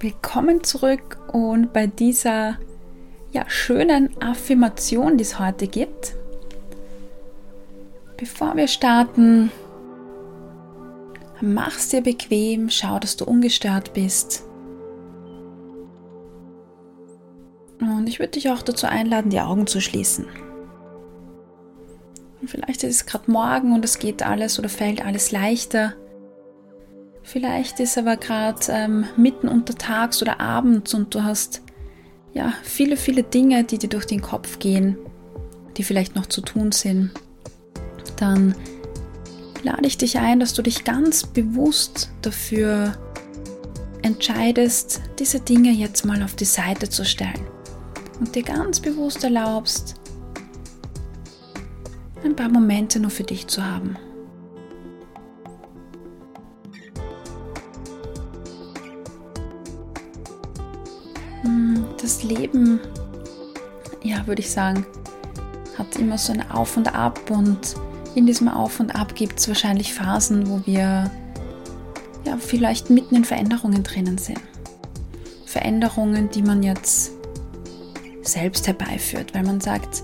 Willkommen zurück und bei dieser ja, schönen Affirmation, die es heute gibt. Bevor wir starten, mach's dir bequem, schau, dass du ungestört bist. Und ich würde dich auch dazu einladen, die Augen zu schließen. Und vielleicht ist es gerade morgen und es geht alles oder fällt alles leichter. Vielleicht ist aber gerade ähm, mitten unter Tags oder abends und du hast ja viele, viele Dinge, die dir durch den Kopf gehen, die vielleicht noch zu tun sind. Dann lade ich dich ein, dass du dich ganz bewusst dafür entscheidest, diese Dinge jetzt mal auf die Seite zu stellen und dir ganz bewusst erlaubst, ein paar Momente nur für dich zu haben. Leben, ja, würde ich sagen, hat immer so ein Auf und Ab und in diesem Auf und Ab gibt es wahrscheinlich Phasen, wo wir ja vielleicht mitten in Veränderungen drinnen sind. Veränderungen, die man jetzt selbst herbeiführt, weil man sagt,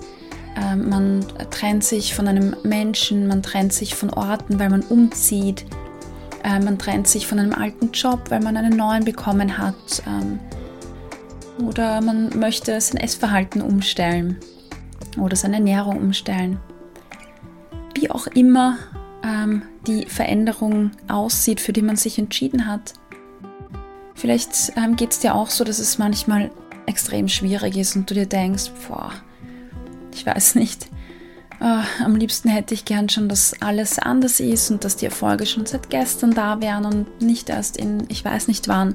äh, man trennt sich von einem Menschen, man trennt sich von Orten, weil man umzieht, äh, man trennt sich von einem alten Job, weil man einen neuen bekommen hat ähm, oder man möchte sein Essverhalten umstellen oder seine Ernährung umstellen. Wie auch immer ähm, die Veränderung aussieht, für die man sich entschieden hat. Vielleicht ähm, geht es dir auch so, dass es manchmal extrem schwierig ist und du dir denkst, boah, ich weiß nicht, äh, am liebsten hätte ich gern schon, dass alles anders ist und dass die Erfolge schon seit gestern da wären und nicht erst in, ich weiß nicht wann.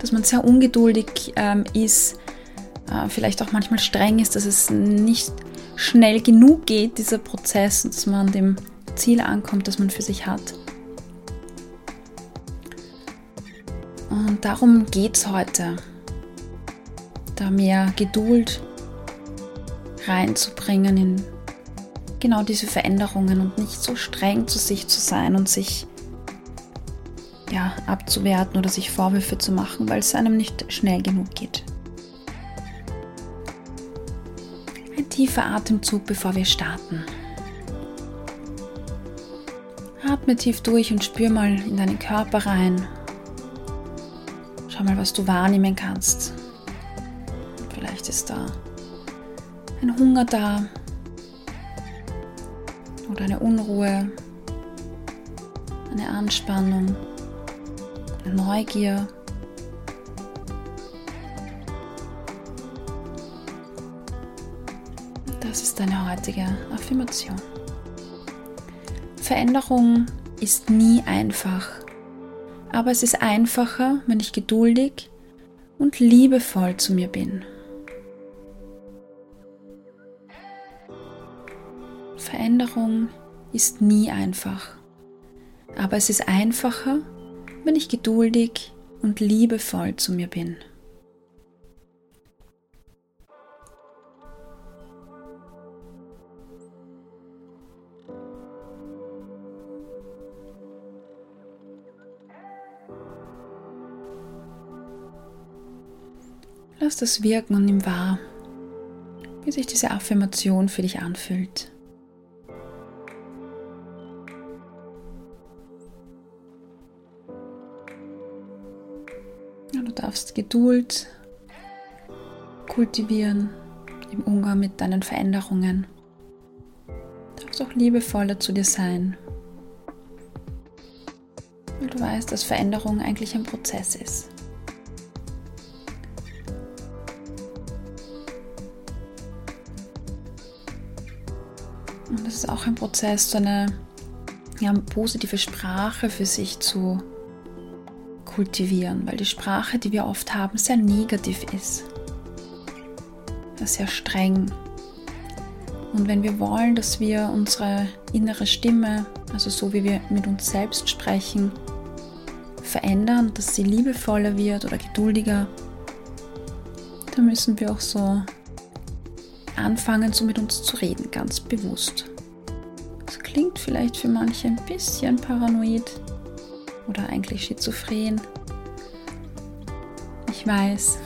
Dass man sehr ungeduldig ähm, ist, äh, vielleicht auch manchmal streng ist, dass es nicht schnell genug geht, dieser Prozess, dass man an dem Ziel ankommt, das man für sich hat. Und darum geht es heute da mehr Geduld reinzubringen in genau diese Veränderungen und nicht so streng zu sich zu sein und sich ja, abzuwerten oder sich Vorwürfe zu machen, weil es einem nicht schnell genug geht. Ein tiefer Atemzug, bevor wir starten. Atme tief durch und spür mal in deinen Körper rein. Schau mal, was du wahrnehmen kannst. Vielleicht ist da ein Hunger da oder eine Unruhe, eine Anspannung, Neugier. Das ist deine heutige Affirmation. Veränderung ist nie einfach, aber es ist einfacher, wenn ich geduldig und liebevoll zu mir bin. Veränderung ist nie einfach. Aber es ist einfacher, wenn ich geduldig und liebevoll zu mir bin. Lass das wirken und nimm wahr, wie sich diese Affirmation für dich anfühlt. Du darfst Geduld kultivieren im Umgang mit deinen Veränderungen. Du darfst auch liebevoller zu dir sein. Weil du weißt, dass Veränderung eigentlich ein Prozess ist. Und es ist auch ein Prozess, so eine ja, positive Sprache für sich zu kultivieren, weil die Sprache, die wir oft haben, sehr negativ ist, sehr streng. Und wenn wir wollen, dass wir unsere innere Stimme, also so wie wir mit uns selbst sprechen, verändern, dass sie liebevoller wird oder geduldiger, dann müssen wir auch so anfangen, so mit uns zu reden, ganz bewusst. Das klingt vielleicht für manche ein bisschen paranoid, oder eigentlich schizophren. ich weiß.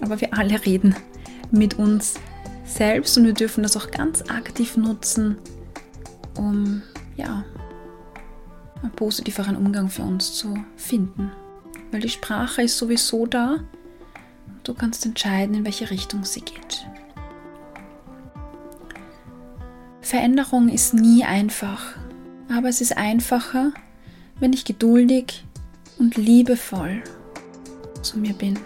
Aber wir alle reden mit uns selbst und wir dürfen das auch ganz aktiv nutzen, um ja, einen positiveren Umgang für uns zu finden. Weil die Sprache ist sowieso da und du kannst entscheiden, in welche Richtung sie geht. Veränderung ist nie einfach, aber es ist einfacher, wenn ich geduldig und liebevoll zu mir bin.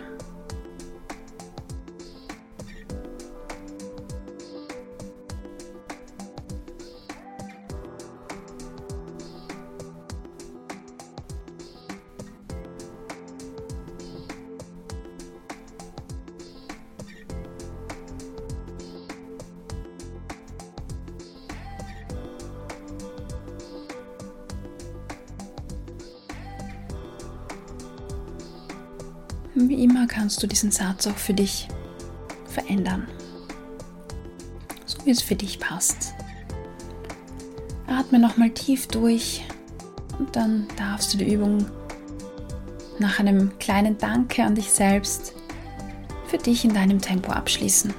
Wie immer kannst du diesen Satz auch für dich verändern, so wie es für dich passt. Atme nochmal tief durch und dann darfst du die Übung nach einem kleinen Danke an dich selbst für dich in deinem Tempo abschließen.